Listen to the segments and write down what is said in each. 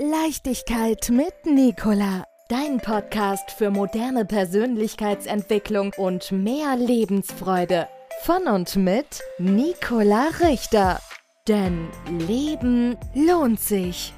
Leichtigkeit mit Nicola. Dein Podcast für moderne Persönlichkeitsentwicklung und mehr Lebensfreude. Von und mit Nicola Richter. Denn Leben lohnt sich.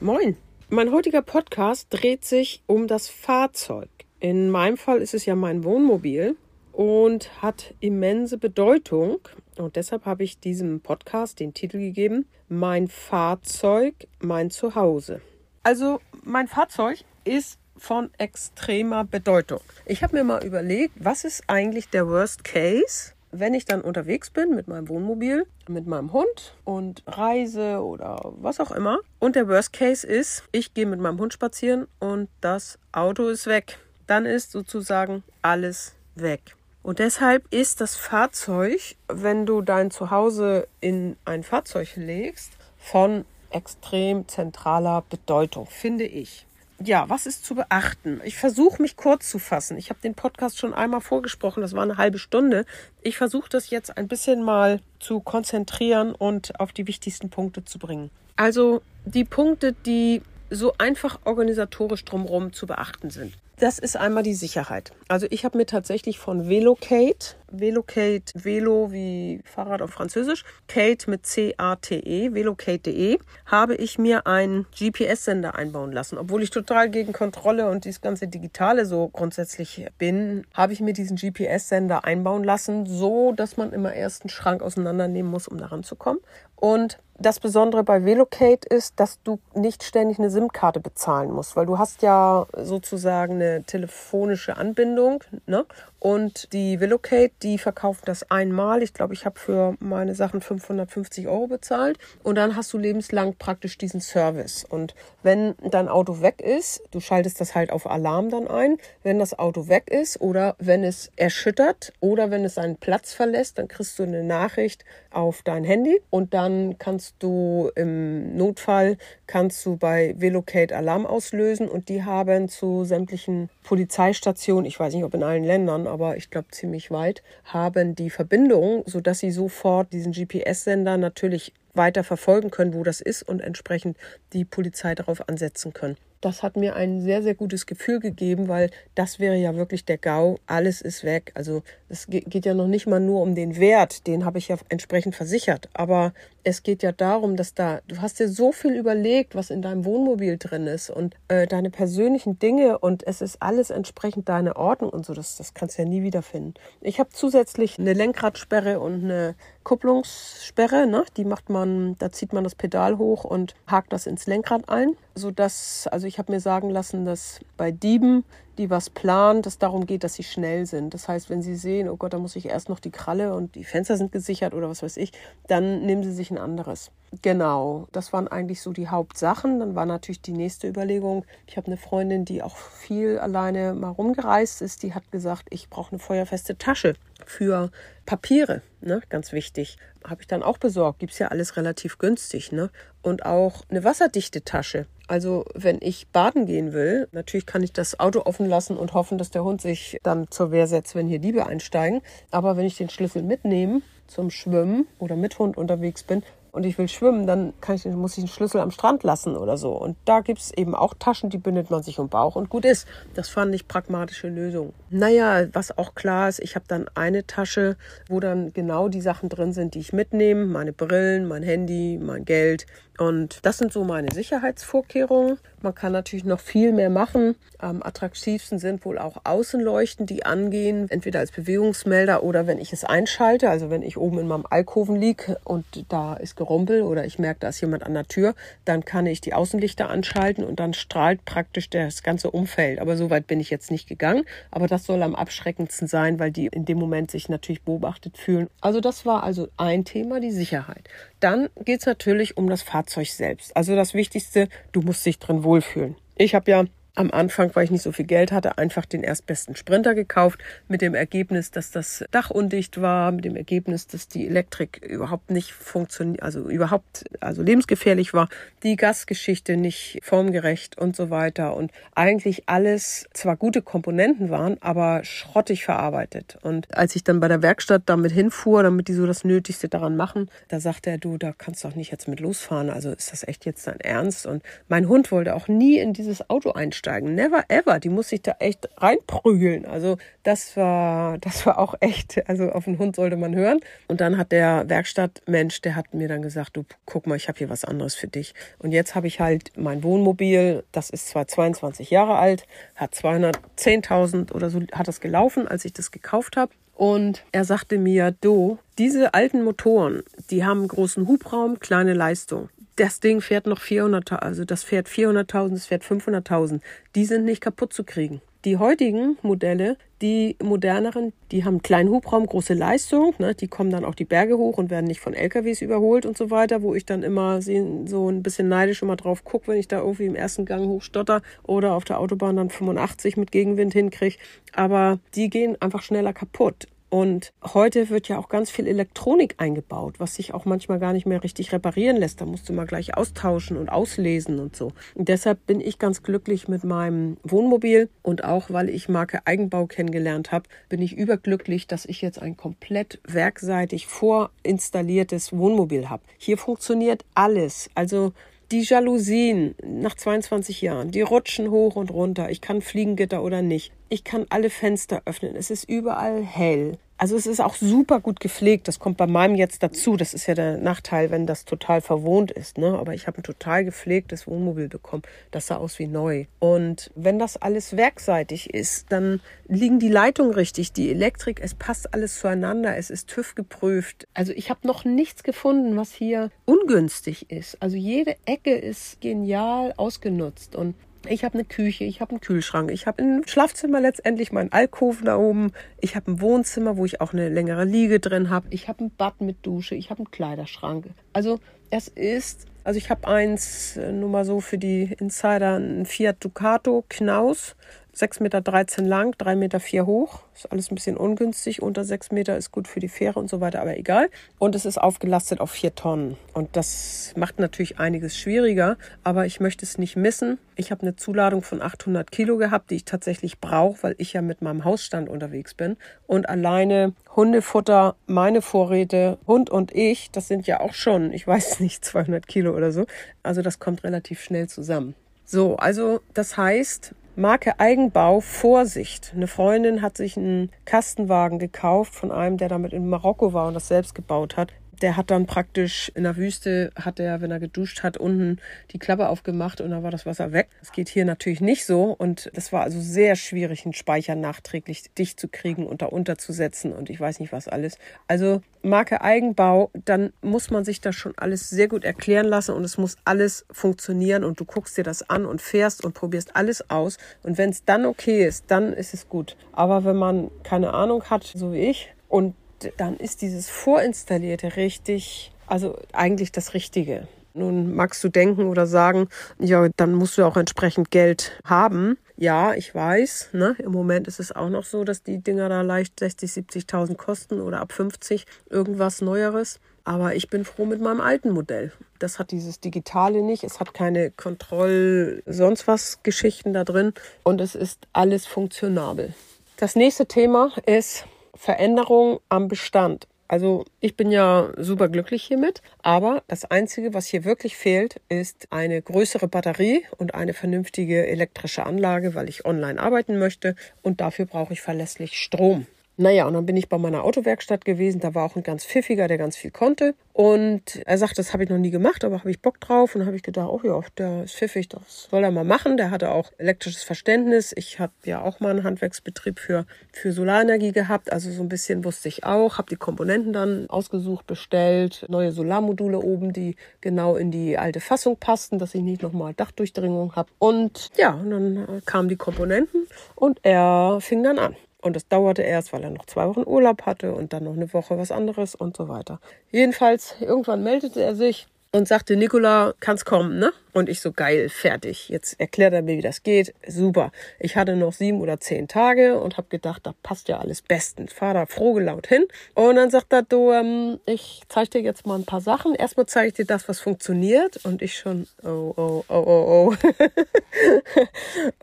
Moin. Mein heutiger Podcast dreht sich um das Fahrzeug. In meinem Fall ist es ja mein Wohnmobil und hat immense Bedeutung. Und deshalb habe ich diesem Podcast den Titel gegeben, Mein Fahrzeug, mein Zuhause. Also mein Fahrzeug ist von extremer Bedeutung. Ich habe mir mal überlegt, was ist eigentlich der Worst Case, wenn ich dann unterwegs bin mit meinem Wohnmobil, mit meinem Hund und reise oder was auch immer. Und der Worst Case ist, ich gehe mit meinem Hund spazieren und das Auto ist weg. Dann ist sozusagen alles weg. Und deshalb ist das Fahrzeug, wenn du dein Zuhause in ein Fahrzeug legst, von extrem zentraler Bedeutung, finde ich. Ja, was ist zu beachten? Ich versuche mich kurz zu fassen. Ich habe den Podcast schon einmal vorgesprochen, das war eine halbe Stunde. Ich versuche das jetzt ein bisschen mal zu konzentrieren und auf die wichtigsten Punkte zu bringen. Also die Punkte, die so einfach organisatorisch drumherum zu beachten sind. Das ist einmal die Sicherheit. Also ich habe mir tatsächlich von Velocate, Velocate, Velo wie Fahrrad auf Französisch, Kate mit C-A-T-E, velocate.de, habe ich mir einen GPS-Sender einbauen lassen. Obwohl ich total gegen Kontrolle und dieses ganze Digitale so grundsätzlich bin, habe ich mir diesen GPS-Sender einbauen lassen, so dass man immer erst einen Schrank auseinandernehmen muss, um daran zu kommen. Und das Besondere bei Velocate ist, dass du nicht ständig eine SIM-Karte bezahlen musst, weil du hast ja sozusagen eine telefonische Anbindung. Ne? Und die Velocate, die verkauft das einmal. Ich glaube, ich habe für meine Sachen 550 Euro bezahlt. Und dann hast du lebenslang praktisch diesen Service. Und wenn dein Auto weg ist, du schaltest das halt auf Alarm dann ein. Wenn das Auto weg ist oder wenn es erschüttert oder wenn es seinen Platz verlässt, dann kriegst du eine Nachricht auf dein Handy und dann kannst du im Notfall kannst du bei Velocate Alarm auslösen und die haben zu sämtlichen Polizeistationen, ich weiß nicht, ob in allen Ländern, aber ich glaube ziemlich weit, haben die Verbindung, sodass sie sofort diesen GPS-Sender natürlich weiter verfolgen können, wo das ist und entsprechend die Polizei darauf ansetzen können das hat mir ein sehr, sehr gutes Gefühl gegeben, weil das wäre ja wirklich der GAU. Alles ist weg. Also es geht ja noch nicht mal nur um den Wert, den habe ich ja entsprechend versichert. Aber es geht ja darum, dass da, du hast dir so viel überlegt, was in deinem Wohnmobil drin ist und äh, deine persönlichen Dinge und es ist alles entsprechend deine Ordnung und so. Das, das kannst du ja nie wiederfinden. Ich habe zusätzlich eine Lenkradsperre und eine Kupplungssperre. Ne? Die macht man, da zieht man das Pedal hoch und hakt das ins Lenkrad ein, sodass, also ich habe mir sagen lassen, dass bei Dieben, die was planen, dass darum geht, dass sie schnell sind. Das heißt, wenn sie sehen, oh Gott, da muss ich erst noch die Kralle und die Fenster sind gesichert oder was weiß ich, dann nehmen sie sich ein anderes. Genau, das waren eigentlich so die Hauptsachen. Dann war natürlich die nächste Überlegung. Ich habe eine Freundin, die auch viel alleine mal rumgereist ist, die hat gesagt, ich brauche eine feuerfeste Tasche für Papiere, ne? ganz wichtig. Habe ich dann auch besorgt. Gibt es ja alles relativ günstig. Ne? Und auch eine wasserdichte Tasche. Also wenn ich baden gehen will, natürlich kann ich das Auto offen lassen und hoffen, dass der Hund sich dann zur Wehr setzt, wenn hier Diebe einsteigen. Aber wenn ich den Schlüssel mitnehme zum Schwimmen oder mit Hund unterwegs bin, und ich will schwimmen, dann ich, muss ich den Schlüssel am Strand lassen oder so. Und da gibt es eben auch Taschen, die bindet man sich um Bauch und gut ist. Das fand ich pragmatische Lösung. Naja, was auch klar ist, ich habe dann eine Tasche, wo dann genau die Sachen drin sind, die ich mitnehme. Meine Brillen, mein Handy, mein Geld. Und das sind so meine Sicherheitsvorkehrungen. Man kann natürlich noch viel mehr machen. Am attraktivsten sind wohl auch Außenleuchten, die angehen, entweder als Bewegungsmelder oder wenn ich es einschalte, also wenn ich oben in meinem Alkoven liege und da ist Gerumpel oder ich merke, da ist jemand an der Tür, dann kann ich die Außenlichter anschalten und dann strahlt praktisch das ganze Umfeld. Aber so weit bin ich jetzt nicht gegangen. Aber das soll am abschreckendsten sein, weil die in dem Moment sich natürlich beobachtet fühlen. Also das war also ein Thema, die Sicherheit. Dann geht es natürlich um das Fahrzeug selbst. Also das Wichtigste, du musst dich drin wohlfühlen. Ich habe ja am Anfang, weil ich nicht so viel Geld hatte, einfach den erstbesten Sprinter gekauft, mit dem Ergebnis, dass das Dach undicht war, mit dem Ergebnis, dass die Elektrik überhaupt nicht funktioniert, also überhaupt, also lebensgefährlich war, die Gasgeschichte nicht formgerecht und so weiter und eigentlich alles zwar gute Komponenten waren, aber schrottig verarbeitet. Und als ich dann bei der Werkstatt damit hinfuhr, damit die so das Nötigste daran machen, da sagte er, du, da kannst du doch nicht jetzt mit losfahren, also ist das echt jetzt dein Ernst? Und mein Hund wollte auch nie in dieses Auto einsteigen einsteigen. Never ever. Die muss sich da echt reinprügeln. Also das war, das war auch echt, also auf den Hund sollte man hören. Und dann hat der Werkstattmensch, der hat mir dann gesagt, du guck mal, ich habe hier was anderes für dich. Und jetzt habe ich halt mein Wohnmobil, das ist zwar 22 Jahre alt, hat 210.000 oder so hat das gelaufen, als ich das gekauft habe. Und er sagte mir, du, diese alten Motoren, die haben großen Hubraum, kleine Leistung das Ding fährt noch 400.000, also das fährt 400.000, das fährt 500.000. Die sind nicht kaputt zu kriegen. Die heutigen Modelle, die moderneren, die haben kleinen Hubraum, große Leistung. Ne? Die kommen dann auch die Berge hoch und werden nicht von LKWs überholt und so weiter, wo ich dann immer so ein bisschen neidisch immer drauf gucke, wenn ich da irgendwie im ersten Gang hochstotter oder auf der Autobahn dann 85 mit Gegenwind hinkriege. Aber die gehen einfach schneller kaputt. Und heute wird ja auch ganz viel Elektronik eingebaut, was sich auch manchmal gar nicht mehr richtig reparieren lässt. Da musst du mal gleich austauschen und auslesen und so. Und deshalb bin ich ganz glücklich mit meinem Wohnmobil und auch weil ich Marke Eigenbau kennengelernt habe, bin ich überglücklich, dass ich jetzt ein komplett werkseitig vorinstalliertes Wohnmobil habe. Hier funktioniert alles. Also die Jalousien nach 22 Jahren, die rutschen hoch und runter. Ich kann Fliegengitter oder nicht. Ich kann alle Fenster öffnen. Es ist überall hell. Also es ist auch super gut gepflegt. Das kommt bei meinem jetzt dazu. Das ist ja der Nachteil, wenn das total verwohnt ist. Ne? Aber ich habe ein total gepflegtes Wohnmobil bekommen. Das sah aus wie neu. Und wenn das alles werkseitig ist, dann liegen die Leitungen richtig, die Elektrik, es passt alles zueinander. Es ist TÜV geprüft. Also ich habe noch nichts gefunden, was hier ungünstig ist. Also jede Ecke ist genial ausgenutzt. Und ich habe eine Küche, ich habe einen Kühlschrank, ich habe ein Schlafzimmer letztendlich, meinen Alkoven da oben. Ich habe ein Wohnzimmer, wo ich auch eine längere Liege drin habe. Ich habe ein Bad mit Dusche, ich habe einen Kleiderschrank. Also es ist, also ich habe eins, äh, nur mal so für die Insider, ein Fiat Ducato Knaus 6,13 Meter lang, 3,4 Meter hoch. Ist alles ein bisschen ungünstig. Unter 6 Meter ist gut für die Fähre und so weiter, aber egal. Und es ist aufgelastet auf 4 Tonnen. Und das macht natürlich einiges schwieriger, aber ich möchte es nicht missen. Ich habe eine Zuladung von 800 Kilo gehabt, die ich tatsächlich brauche, weil ich ja mit meinem Hausstand unterwegs bin. Und alleine Hundefutter, meine Vorräte, Hund und ich, das sind ja auch schon, ich weiß nicht, 200 Kilo oder so. Also das kommt relativ schnell zusammen. So, also das heißt, Marke Eigenbau, Vorsicht. Eine Freundin hat sich einen Kastenwagen gekauft von einem, der damit in Marokko war und das selbst gebaut hat der hat dann praktisch in der Wüste, hat er, wenn er geduscht hat, unten die Klappe aufgemacht und dann war das Wasser weg. Das geht hier natürlich nicht so und das war also sehr schwierig, einen Speicher nachträglich dicht zu kriegen und da unterzusetzen und ich weiß nicht was alles. Also Marke Eigenbau, dann muss man sich das schon alles sehr gut erklären lassen und es muss alles funktionieren und du guckst dir das an und fährst und probierst alles aus und wenn es dann okay ist, dann ist es gut. Aber wenn man keine Ahnung hat, so wie ich, und dann ist dieses Vorinstallierte richtig, also eigentlich das Richtige. Nun magst du denken oder sagen, ja, dann musst du auch entsprechend Geld haben. Ja, ich weiß. Ne? Im Moment ist es auch noch so, dass die Dinger da leicht 60, 70.000 kosten oder ab 50 irgendwas Neueres. Aber ich bin froh mit meinem alten Modell. Das hat dieses Digitale nicht. Es hat keine Kontroll-, sonst was Geschichten da drin. Und es ist alles funktionabel. Das nächste Thema ist Veränderung am Bestand. Also ich bin ja super glücklich hiermit, aber das Einzige, was hier wirklich fehlt, ist eine größere Batterie und eine vernünftige elektrische Anlage, weil ich online arbeiten möchte und dafür brauche ich verlässlich Strom. Naja, und dann bin ich bei meiner Autowerkstatt gewesen. Da war auch ein ganz pfiffiger, der ganz viel konnte. Und er sagt, das habe ich noch nie gemacht, aber habe ich Bock drauf. Und habe ich gedacht, oh ja, der ist pfiffig, das soll er mal machen. Der hatte auch elektrisches Verständnis. Ich habe ja auch mal einen Handwerksbetrieb für, für Solarenergie gehabt. Also so ein bisschen wusste ich auch. Habe die Komponenten dann ausgesucht, bestellt. Neue Solarmodule oben, die genau in die alte Fassung passten, dass ich nicht nochmal Dachdurchdringung habe. Und ja, und dann kamen die Komponenten und er fing dann an. Und das dauerte erst, weil er noch zwei Wochen Urlaub hatte und dann noch eine Woche was anderes und so weiter. Jedenfalls, irgendwann meldete er sich und sagte, Nicola, kannst kommen, ne? Und ich so, geil, fertig. Jetzt erklärt er mir, wie das geht. Super. Ich hatte noch sieben oder zehn Tage und habe gedacht, da passt ja alles bestens. Fahr da froh gelaunt hin. Und dann sagt er, du, ähm, ich zeige dir jetzt mal ein paar Sachen. Erstmal zeige ich dir das, was funktioniert. Und ich schon, oh, oh, oh, oh, oh.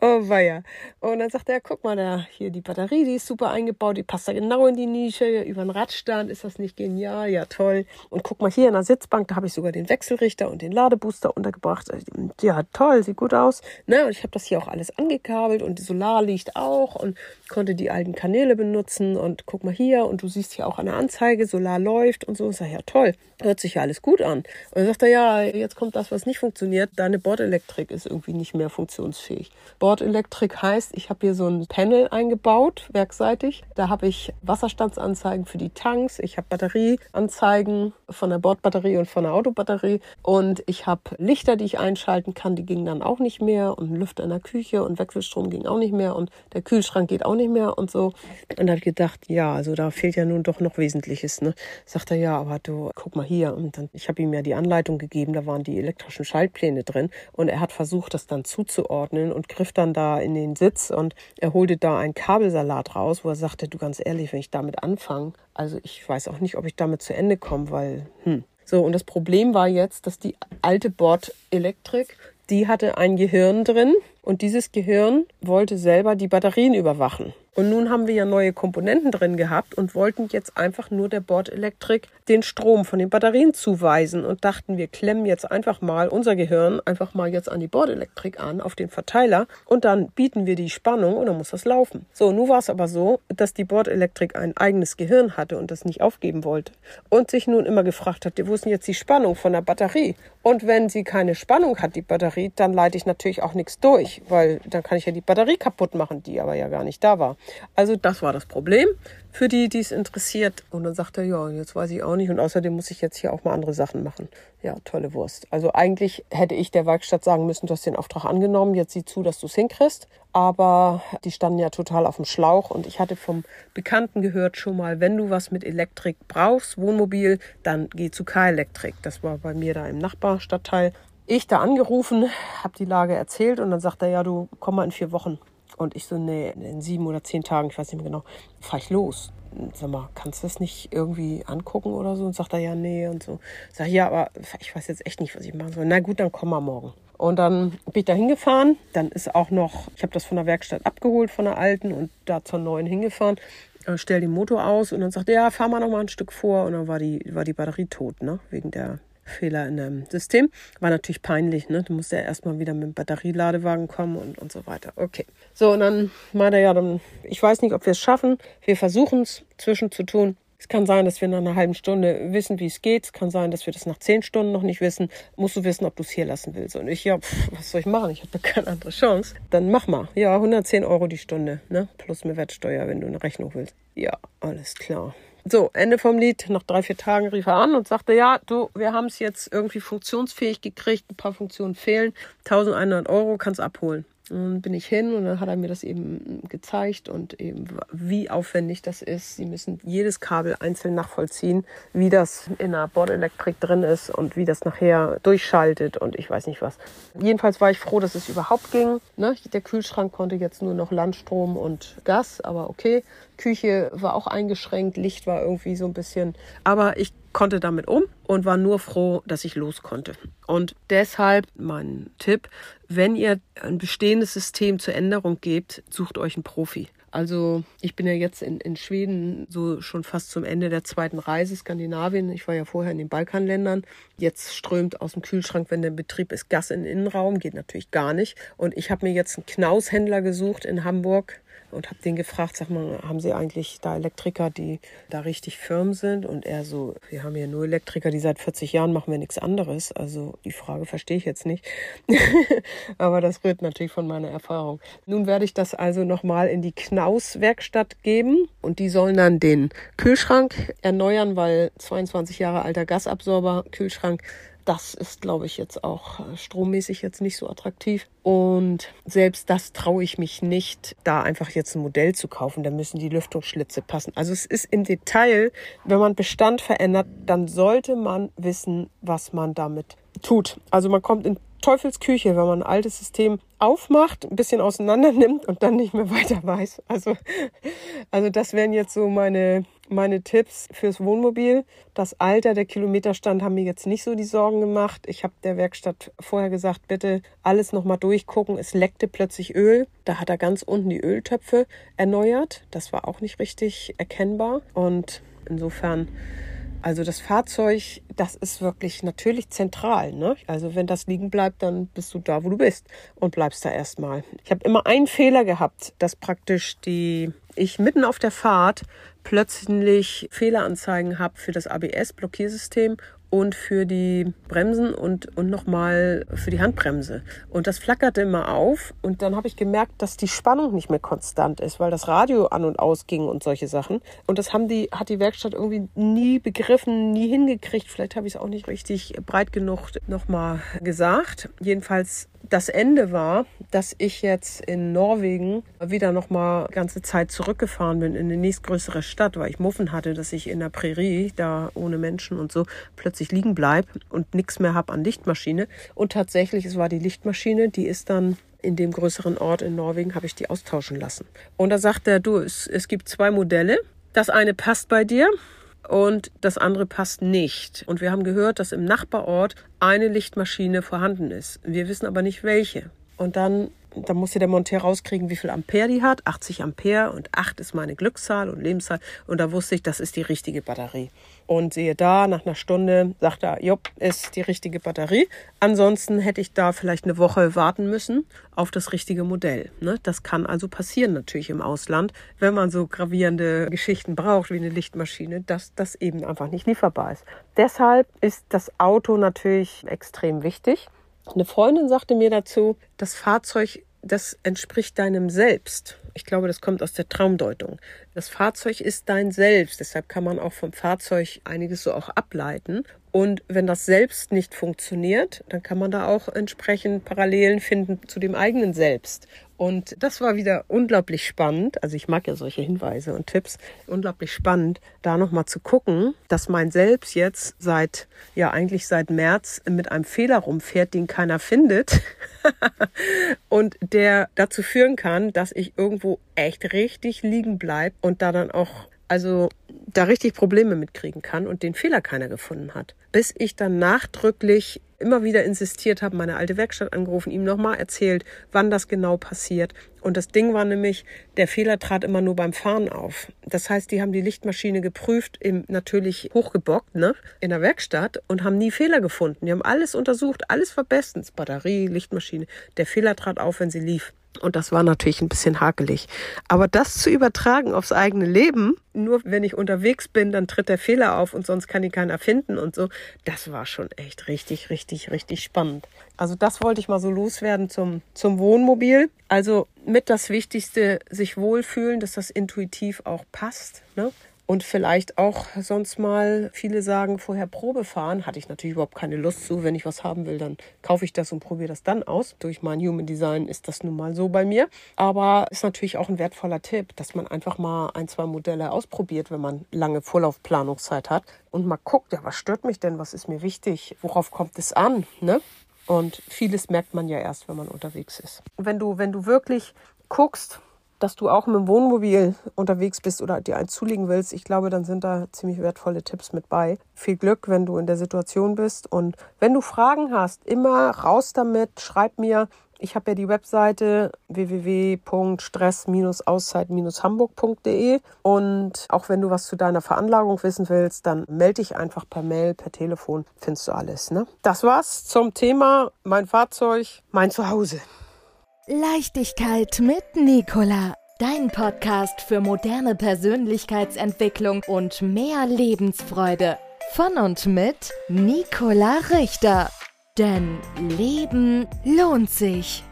oh, weia. Und dann sagt er, guck mal, da hier die Batterie, die ist super eingebaut. Die passt da genau in die Nische. Über den Radstand ist das nicht genial? Ja, toll. Und guck mal hier in der Sitzbank, da habe ich sogar den Wechselrichter und den Ladebooster untergebracht ja, toll, sieht gut aus. Ne? Und ich habe das hier auch alles angekabelt und die Solar liegt auch und konnte die alten Kanäle benutzen und guck mal hier und du siehst hier auch der Anzeige, Solar läuft und so. Ich sage, ja toll, hört sich ja alles gut an. Und dann sagt er, ja, jetzt kommt das, was nicht funktioniert. Deine Bordelektrik ist irgendwie nicht mehr funktionsfähig. Bordelektrik heißt, ich habe hier so ein Panel eingebaut, werkseitig. Da habe ich Wasserstandsanzeigen für die Tanks, ich habe Batterieanzeigen von der Bordbatterie und von der Autobatterie und ich habe Lichter, die ich einschalten kann, die gingen dann auch nicht mehr und Lüfter in der Küche und Wechselstrom ging auch nicht mehr und der Kühlschrank geht auch nicht mehr und so. Und ich gedacht, ja, also da fehlt ja nun doch noch Wesentliches. Ne? Sagt er, ja, aber du, guck mal hier. Und dann, ich habe ihm ja die Anleitung gegeben, da waren die elektrischen Schaltpläne drin und er hat versucht, das dann zuzuordnen und griff dann da in den Sitz und er holte da einen Kabelsalat raus, wo er sagte, du ganz ehrlich, wenn ich damit anfange, also ich weiß auch nicht, ob ich damit zu Ende komme, weil, hm. So, und das Problem war jetzt, dass die alte Bordelektrik, die hatte ein Gehirn drin und dieses Gehirn wollte selber die Batterien überwachen. Und nun haben wir ja neue Komponenten drin gehabt und wollten jetzt einfach nur der Bordelektrik den Strom von den Batterien zuweisen und dachten, wir klemmen jetzt einfach mal unser Gehirn einfach mal jetzt an die Bordelektrik an, auf den Verteiler und dann bieten wir die Spannung und dann muss das laufen. So, nun war es aber so, dass die Bordelektrik ein eigenes Gehirn hatte und das nicht aufgeben wollte und sich nun immer gefragt hat, wo ist denn jetzt die Spannung von der Batterie? Und wenn sie keine Spannung hat, die Batterie, dann leite ich natürlich auch nichts durch, weil dann kann ich ja die Batterie kaputt machen, die aber ja gar nicht da war. Also das war das Problem für die, die es interessiert. Und dann sagt er, ja, jetzt weiß ich auch nicht. Und außerdem muss ich jetzt hier auch mal andere Sachen machen. Ja, tolle Wurst. Also eigentlich hätte ich der Werkstatt sagen müssen, du hast den Auftrag angenommen, jetzt sieh zu, dass du es hinkriegst. Aber die standen ja total auf dem Schlauch und ich hatte vom Bekannten gehört schon mal, wenn du was mit Elektrik brauchst, Wohnmobil, dann geh zu K-Elektrik. Das war bei mir da im Nachbarstadtteil. Ich da angerufen, habe die Lage erzählt und dann sagt er, ja, du komm mal in vier Wochen. Und ich so, nee, in sieben oder zehn Tagen, ich weiß nicht mehr genau, fahre ich los. Sag mal, kannst du das nicht irgendwie angucken oder so? Und sagt er, ja, nee und so. Sag ja, aber ich weiß jetzt echt nicht, was ich machen soll. Na gut, dann komm mal morgen. Und dann bin ich da hingefahren. Dann ist auch noch, ich habe das von der Werkstatt abgeholt, von der alten und da zur neuen hingefahren. Stell den Motor aus und dann sagt er, ja, fahr mal noch mal ein Stück vor. Und dann war die, war die Batterie tot, ne? Wegen der Fehler in dem System. War natürlich peinlich, ne? Du musst ja erstmal wieder mit dem Batterieladewagen kommen und, und so weiter. Okay. So, und dann meinte er ja, dann, ich weiß nicht, ob wir es schaffen. Wir versuchen es zwischen zu tun. Es kann sein, dass wir nach einer halben Stunde wissen, wie es geht. Es kann sein, dass wir das nach zehn Stunden noch nicht wissen. Musst du wissen, ob du es hier lassen willst. Und ich, ja, pff, was soll ich machen? Ich habe keine andere Chance. Dann mach mal. Ja, 110 Euro die Stunde, ne? Plus Mehrwertsteuer, wenn du eine Rechnung willst. Ja, alles klar. So, Ende vom Lied. Nach drei, vier Tagen rief er an und sagte, ja, du, wir haben es jetzt irgendwie funktionsfähig gekriegt. Ein paar Funktionen fehlen. 1100 Euro kannst abholen. Und bin ich hin und dann hat er mir das eben gezeigt und eben wie aufwendig das ist. Sie müssen jedes Kabel einzeln nachvollziehen, wie das in der Bordelektrik drin ist und wie das nachher durchschaltet und ich weiß nicht was. Jedenfalls war ich froh, dass es überhaupt ging. Ne? Der Kühlschrank konnte jetzt nur noch Landstrom und Gas, aber okay. Küche war auch eingeschränkt, Licht war irgendwie so ein bisschen. Aber ich konnte damit um und war nur froh, dass ich los konnte. Und deshalb mein Tipp, wenn ihr ein bestehendes System zur Änderung gebt, sucht euch einen Profi. Also ich bin ja jetzt in, in Schweden so schon fast zum Ende der zweiten Reise, Skandinavien. Ich war ja vorher in den Balkanländern. Jetzt strömt aus dem Kühlschrank, wenn der Betrieb ist, Gas in den Innenraum. Geht natürlich gar nicht. Und ich habe mir jetzt einen Knaushändler gesucht in Hamburg und habe den gefragt, sag mal, haben Sie eigentlich da Elektriker, die da richtig firm sind? Und er so, wir haben hier nur Elektriker, die seit 40 Jahren machen wir nichts anderes. Also die Frage verstehe ich jetzt nicht. Aber das rührt natürlich von meiner Erfahrung. Nun werde ich das also nochmal in die Knaus-Werkstatt geben und die sollen dann den Kühlschrank erneuern, weil 22 Jahre alter Gasabsorber, Kühlschrank, das ist, glaube ich, jetzt auch äh, strommäßig jetzt nicht so attraktiv. Und selbst das traue ich mich nicht, da einfach jetzt ein Modell zu kaufen. Da müssen die Lüftungsschlitze passen. Also es ist im Detail, wenn man Bestand verändert, dann sollte man wissen, was man damit tut. Also man kommt in Teufelsküche, wenn man ein altes System aufmacht, ein bisschen auseinander nimmt und dann nicht mehr weiter weiß. Also, also das wären jetzt so meine, meine Tipps fürs Wohnmobil. Das Alter, der Kilometerstand haben mir jetzt nicht so die Sorgen gemacht. Ich habe der Werkstatt vorher gesagt, bitte alles nochmal durchgucken. Es leckte plötzlich Öl. Da hat er ganz unten die Öltöpfe erneuert. Das war auch nicht richtig erkennbar. Und insofern also das Fahrzeug, das ist wirklich natürlich zentral. Ne? Also wenn das liegen bleibt, dann bist du da, wo du bist und bleibst da erstmal. Ich habe immer einen Fehler gehabt, dass praktisch die ich mitten auf der Fahrt plötzlich Fehleranzeigen habe für das ABS-Blockiersystem und für die Bremsen und, und nochmal für die Handbremse. Und das flackerte immer auf und dann habe ich gemerkt, dass die Spannung nicht mehr konstant ist, weil das Radio an und aus ging und solche Sachen. Und das haben die, hat die Werkstatt irgendwie nie begriffen, nie hingekriegt. Vielleicht habe ich es auch nicht richtig breit genug nochmal gesagt. Jedenfalls das Ende war, dass ich jetzt in Norwegen wieder noch mal ganze Zeit zurückgefahren bin in die nächstgrößere Stadt, weil ich Muffen hatte, dass ich in der Prärie, da ohne Menschen und so, plötzlich liegen bleib und nichts mehr hab an Lichtmaschine. Und tatsächlich, es war die Lichtmaschine, die ist dann in dem größeren Ort in Norwegen, habe ich die austauschen lassen. Und da sagt er, du, es, es gibt zwei Modelle. Das eine passt bei dir, und das andere passt nicht. Und wir haben gehört, dass im Nachbarort eine Lichtmaschine vorhanden ist. Wir wissen aber nicht welche. Und dann da musste der Monteur rauskriegen, wie viel Ampere die hat. 80 Ampere und 8 ist meine Glückszahl und Lebenszahl. Und da wusste ich, das ist die richtige Batterie. Und sehe da, nach einer Stunde sagt er, jopp, ist die richtige Batterie. Ansonsten hätte ich da vielleicht eine Woche warten müssen auf das richtige Modell. Ne? Das kann also passieren natürlich im Ausland, wenn man so gravierende Geschichten braucht wie eine Lichtmaschine, dass das eben einfach nicht lieferbar ist. Deshalb ist das Auto natürlich extrem wichtig. Eine Freundin sagte mir dazu, das Fahrzeug, das entspricht deinem Selbst. Ich glaube, das kommt aus der Traumdeutung. Das Fahrzeug ist dein Selbst. Deshalb kann man auch vom Fahrzeug einiges so auch ableiten. Und wenn das Selbst nicht funktioniert, dann kann man da auch entsprechend Parallelen finden zu dem eigenen Selbst. Und das war wieder unglaublich spannend. Also ich mag ja solche Hinweise und Tipps. Unglaublich spannend, da nochmal zu gucken, dass mein Selbst jetzt seit, ja eigentlich seit März mit einem Fehler rumfährt, den keiner findet. und der dazu führen kann, dass ich irgendwo echt richtig liegen bleibe und da dann auch also da richtig Probleme mitkriegen kann und den Fehler keiner gefunden hat. Bis ich dann nachdrücklich immer wieder insistiert habe, meine alte Werkstatt angerufen, ihm nochmal erzählt, wann das genau passiert. Und das Ding war nämlich, der Fehler trat immer nur beim Fahren auf. Das heißt, die haben die Lichtmaschine geprüft, im, natürlich hochgebockt, ne, in der Werkstatt und haben nie Fehler gefunden. Die haben alles untersucht, alles war bestens. Batterie, Lichtmaschine. Der Fehler trat auf, wenn sie lief. Und das war natürlich ein bisschen hakelig. Aber das zu übertragen aufs eigene Leben, nur wenn ich unterwegs bin, dann tritt der Fehler auf und sonst kann ich keiner finden und so, das war schon echt richtig, richtig, richtig spannend. Also das wollte ich mal so loswerden zum, zum Wohnmobil. Also mit das Wichtigste, sich wohlfühlen, dass das intuitiv auch passt. Ne? Und vielleicht auch sonst mal, viele sagen, vorher Probe fahren. Hatte ich natürlich überhaupt keine Lust zu. Wenn ich was haben will, dann kaufe ich das und probiere das dann aus. Durch mein Human Design ist das nun mal so bei mir. Aber ist natürlich auch ein wertvoller Tipp, dass man einfach mal ein, zwei Modelle ausprobiert, wenn man lange Vorlaufplanungszeit hat und mal guckt, ja, was stört mich denn? Was ist mir wichtig? Worauf kommt es an? Ne? Und vieles merkt man ja erst, wenn man unterwegs ist. Wenn du, wenn du wirklich guckst, dass du auch mit dem Wohnmobil unterwegs bist oder dir eins zulegen willst, ich glaube, dann sind da ziemlich wertvolle Tipps mit bei. Viel Glück, wenn du in der Situation bist. Und wenn du Fragen hast, immer raus damit, schreib mir. Ich habe ja die Webseite www.stress-auszeit-hamburg.de und auch wenn du was zu deiner Veranlagung wissen willst, dann melde dich einfach per Mail, per Telefon, findest du alles. Ne? Das war's zum Thema mein Fahrzeug, mein Zuhause. Leichtigkeit mit Nicola. Dein Podcast für moderne Persönlichkeitsentwicklung und mehr Lebensfreude. Von und mit Nicola Richter. Denn Leben lohnt sich.